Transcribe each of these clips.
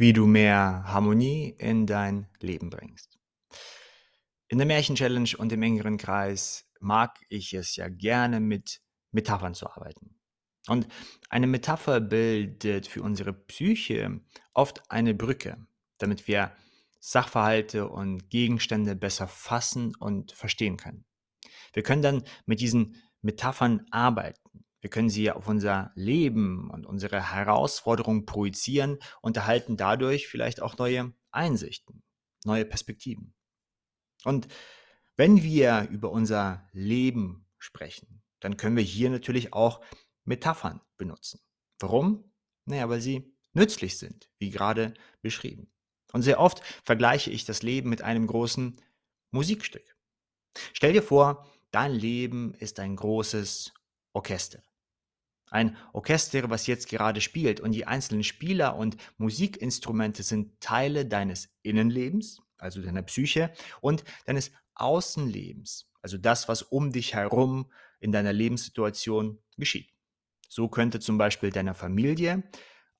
wie du mehr Harmonie in dein Leben bringst. In der Märchen-Challenge und im engeren Kreis mag ich es ja gerne mit Metaphern zu arbeiten. Und eine Metapher bildet für unsere Psyche oft eine Brücke, damit wir Sachverhalte und Gegenstände besser fassen und verstehen können. Wir können dann mit diesen Metaphern arbeiten. Wir können sie auf unser Leben und unsere Herausforderungen projizieren und erhalten dadurch vielleicht auch neue Einsichten, neue Perspektiven. Und wenn wir über unser Leben sprechen, dann können wir hier natürlich auch Metaphern benutzen. Warum? Naja, weil sie nützlich sind, wie gerade beschrieben. Und sehr oft vergleiche ich das Leben mit einem großen Musikstück. Stell dir vor, dein Leben ist ein großes Orchester. Ein Orchester, was jetzt gerade spielt und die einzelnen Spieler und Musikinstrumente sind Teile deines Innenlebens, also deiner Psyche, und deines Außenlebens, also das, was um dich herum in deiner Lebenssituation geschieht. So könnte zum Beispiel deine Familie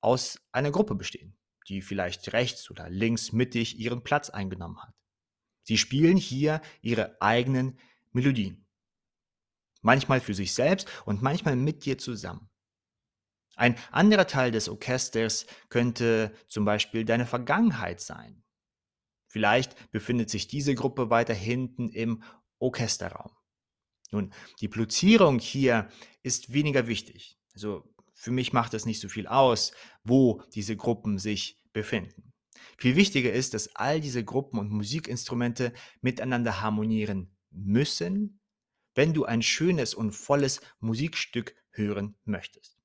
aus einer Gruppe bestehen, die vielleicht rechts oder links mittig ihren Platz eingenommen hat. Sie spielen hier ihre eigenen Melodien. Manchmal für sich selbst und manchmal mit dir zusammen. Ein anderer Teil des Orchesters könnte zum Beispiel deine Vergangenheit sein. Vielleicht befindet sich diese Gruppe weiter hinten im Orchesterraum. Nun, die Platzierung hier ist weniger wichtig. Also für mich macht es nicht so viel aus, wo diese Gruppen sich befinden. Viel wichtiger ist, dass all diese Gruppen und Musikinstrumente miteinander harmonieren müssen, wenn du ein schönes und volles Musikstück hören möchtest.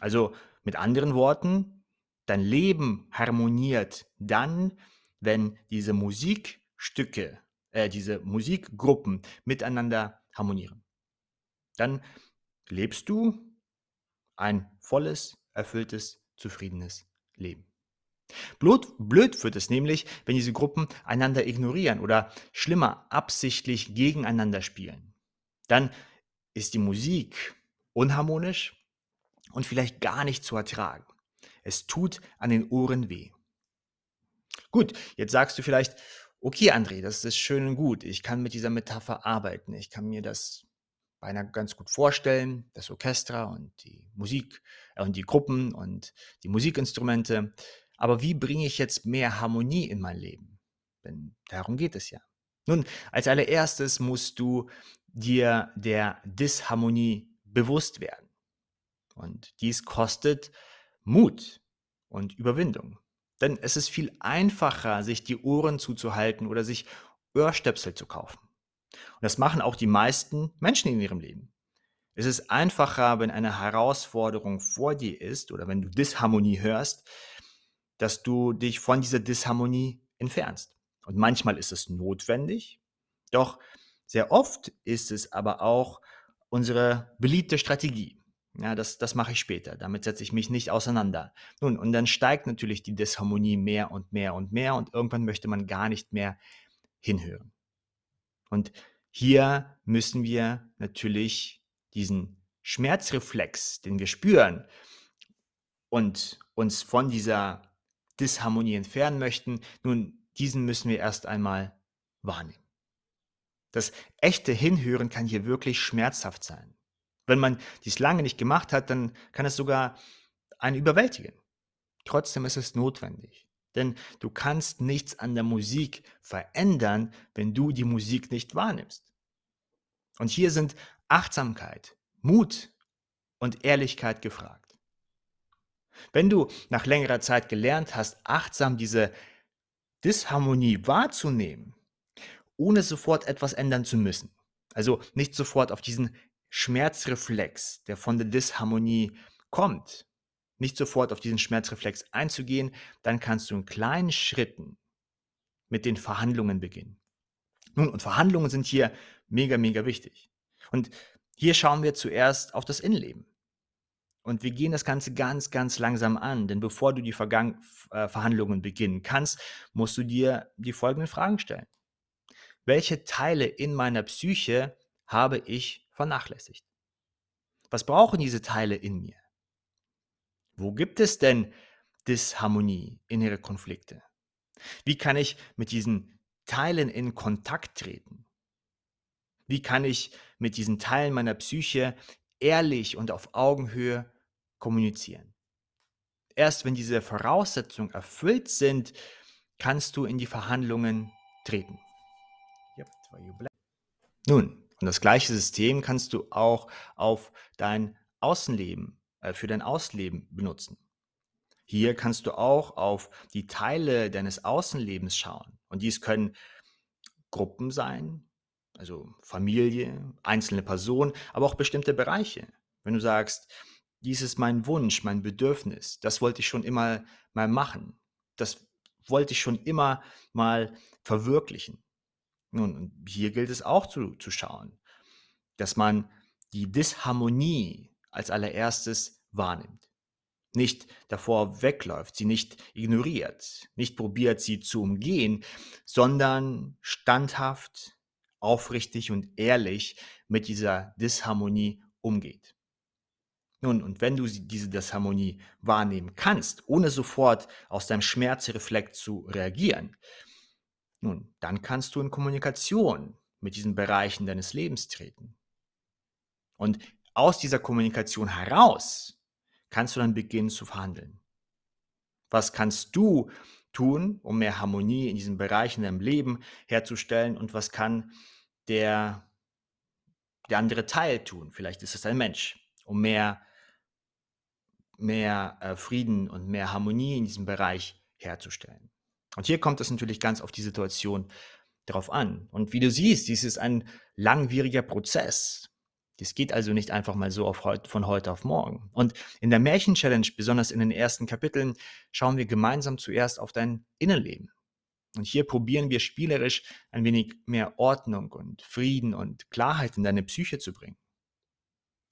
Also mit anderen Worten, dein Leben harmoniert dann, wenn diese Musikstücke, äh, diese Musikgruppen miteinander harmonieren. Dann lebst du ein volles, erfülltes, zufriedenes Leben. Blöd, blöd wird es nämlich, wenn diese Gruppen einander ignorieren oder schlimmer absichtlich gegeneinander spielen. Dann ist die Musik unharmonisch und vielleicht gar nicht zu ertragen. Es tut an den Ohren weh. Gut, jetzt sagst du vielleicht, okay André, das ist schön und gut, ich kann mit dieser Metapher arbeiten, ich kann mir das beinahe ganz gut vorstellen, das Orchester und die Musik äh, und die Gruppen und die Musikinstrumente. Aber wie bringe ich jetzt mehr Harmonie in mein Leben? Denn darum geht es ja. Nun, als allererstes musst du dir der Disharmonie bewusst werden. Und dies kostet Mut und Überwindung. Denn es ist viel einfacher, sich die Ohren zuzuhalten oder sich Ohrstöpsel zu kaufen. Und das machen auch die meisten Menschen in ihrem Leben. Es ist einfacher, wenn eine Herausforderung vor dir ist oder wenn du Disharmonie hörst, dass du dich von dieser Disharmonie entfernst. Und manchmal ist es notwendig, doch sehr oft ist es aber auch unsere beliebte Strategie. Ja, das, das mache ich später. Damit setze ich mich nicht auseinander. Nun, und dann steigt natürlich die Disharmonie mehr und mehr und mehr und irgendwann möchte man gar nicht mehr hinhören. Und hier müssen wir natürlich diesen Schmerzreflex, den wir spüren und uns von dieser Disharmonie entfernen möchten, nun, diesen müssen wir erst einmal wahrnehmen. Das echte Hinhören kann hier wirklich schmerzhaft sein. Wenn man dies lange nicht gemacht hat, dann kann es sogar einen überwältigen. Trotzdem ist es notwendig. Denn du kannst nichts an der Musik verändern, wenn du die Musik nicht wahrnimmst. Und hier sind Achtsamkeit, Mut und Ehrlichkeit gefragt. Wenn du nach längerer Zeit gelernt hast, achtsam diese Disharmonie wahrzunehmen, ohne sofort etwas ändern zu müssen, also nicht sofort auf diesen Schmerzreflex, der von der Disharmonie kommt, nicht sofort auf diesen Schmerzreflex einzugehen, dann kannst du in kleinen Schritten mit den Verhandlungen beginnen. Nun, und Verhandlungen sind hier mega, mega wichtig. Und hier schauen wir zuerst auf das Innenleben. Und wir gehen das Ganze ganz, ganz langsam an, denn bevor du die Vergang äh, Verhandlungen beginnen kannst, musst du dir die folgenden Fragen stellen. Welche Teile in meiner Psyche habe ich vernachlässigt? Was brauchen diese Teile in mir? Wo gibt es denn Disharmonie, innere Konflikte? Wie kann ich mit diesen Teilen in Kontakt treten? Wie kann ich mit diesen Teilen meiner Psyche ehrlich und auf Augenhöhe kommunizieren? Erst wenn diese Voraussetzungen erfüllt sind, kannst du in die Verhandlungen treten. Nun, und das gleiche System kannst du auch auf dein Außenleben, äh, für dein Außenleben benutzen. Hier kannst du auch auf die Teile deines Außenlebens schauen. Und dies können Gruppen sein, also Familie, einzelne Personen, aber auch bestimmte Bereiche. Wenn du sagst, dies ist mein Wunsch, mein Bedürfnis, das wollte ich schon immer mal machen, das wollte ich schon immer mal verwirklichen. Nun, hier gilt es auch zu, zu schauen, dass man die Disharmonie als allererstes wahrnimmt. Nicht davor wegläuft, sie nicht ignoriert, nicht probiert, sie zu umgehen, sondern standhaft, aufrichtig und ehrlich mit dieser Disharmonie umgeht. Nun, und wenn du diese Disharmonie wahrnehmen kannst, ohne sofort aus deinem Schmerzreflex zu reagieren, nun, dann kannst du in Kommunikation mit diesen Bereichen deines Lebens treten. Und aus dieser Kommunikation heraus kannst du dann beginnen zu verhandeln. Was kannst du tun, um mehr Harmonie in diesen Bereichen in deinem Leben herzustellen und was kann der, der andere Teil tun? Vielleicht ist es ein Mensch, um mehr, mehr äh, Frieden und mehr Harmonie in diesem Bereich herzustellen. Und hier kommt es natürlich ganz auf die Situation darauf an. Und wie du siehst, dies ist ein langwieriger Prozess. Das geht also nicht einfach mal so heut, von heute auf morgen. Und in der Märchen-Challenge, besonders in den ersten Kapiteln, schauen wir gemeinsam zuerst auf dein Innenleben. Und hier probieren wir spielerisch ein wenig mehr Ordnung und Frieden und Klarheit in deine Psyche zu bringen.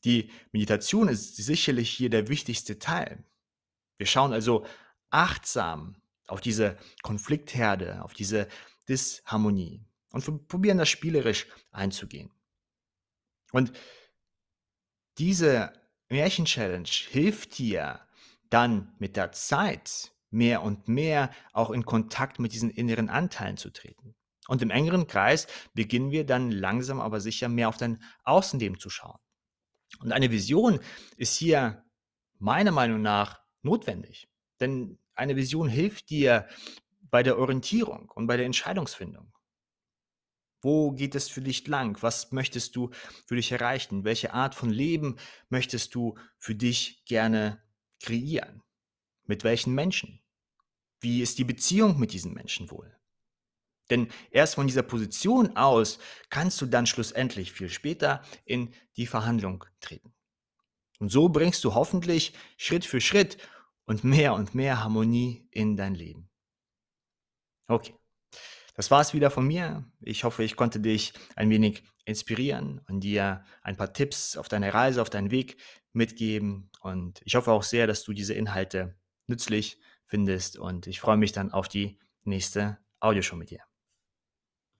Die Meditation ist sicherlich hier der wichtigste Teil. Wir schauen also achtsam auf diese Konfliktherde, auf diese Disharmonie und probieren das spielerisch einzugehen. Und diese Märchen-Challenge hilft dir dann mit der Zeit mehr und mehr auch in Kontakt mit diesen inneren Anteilen zu treten. Und im engeren Kreis beginnen wir dann langsam aber sicher mehr auf dein Außenleben zu schauen. Und eine Vision ist hier meiner Meinung nach notwendig. Denn eine Vision hilft dir bei der Orientierung und bei der Entscheidungsfindung. Wo geht es für dich lang? Was möchtest du für dich erreichen? Welche Art von Leben möchtest du für dich gerne kreieren? Mit welchen Menschen? Wie ist die Beziehung mit diesen Menschen wohl? Denn erst von dieser Position aus kannst du dann schlussendlich viel später in die Verhandlung treten. Und so bringst du hoffentlich Schritt für Schritt und mehr und mehr Harmonie in dein Leben. Okay. Das war es wieder von mir. Ich hoffe, ich konnte dich ein wenig inspirieren und dir ein paar Tipps auf deine Reise, auf deinen Weg mitgeben. Und ich hoffe auch sehr, dass du diese Inhalte nützlich findest. Und ich freue mich dann auf die nächste Audioshow mit dir.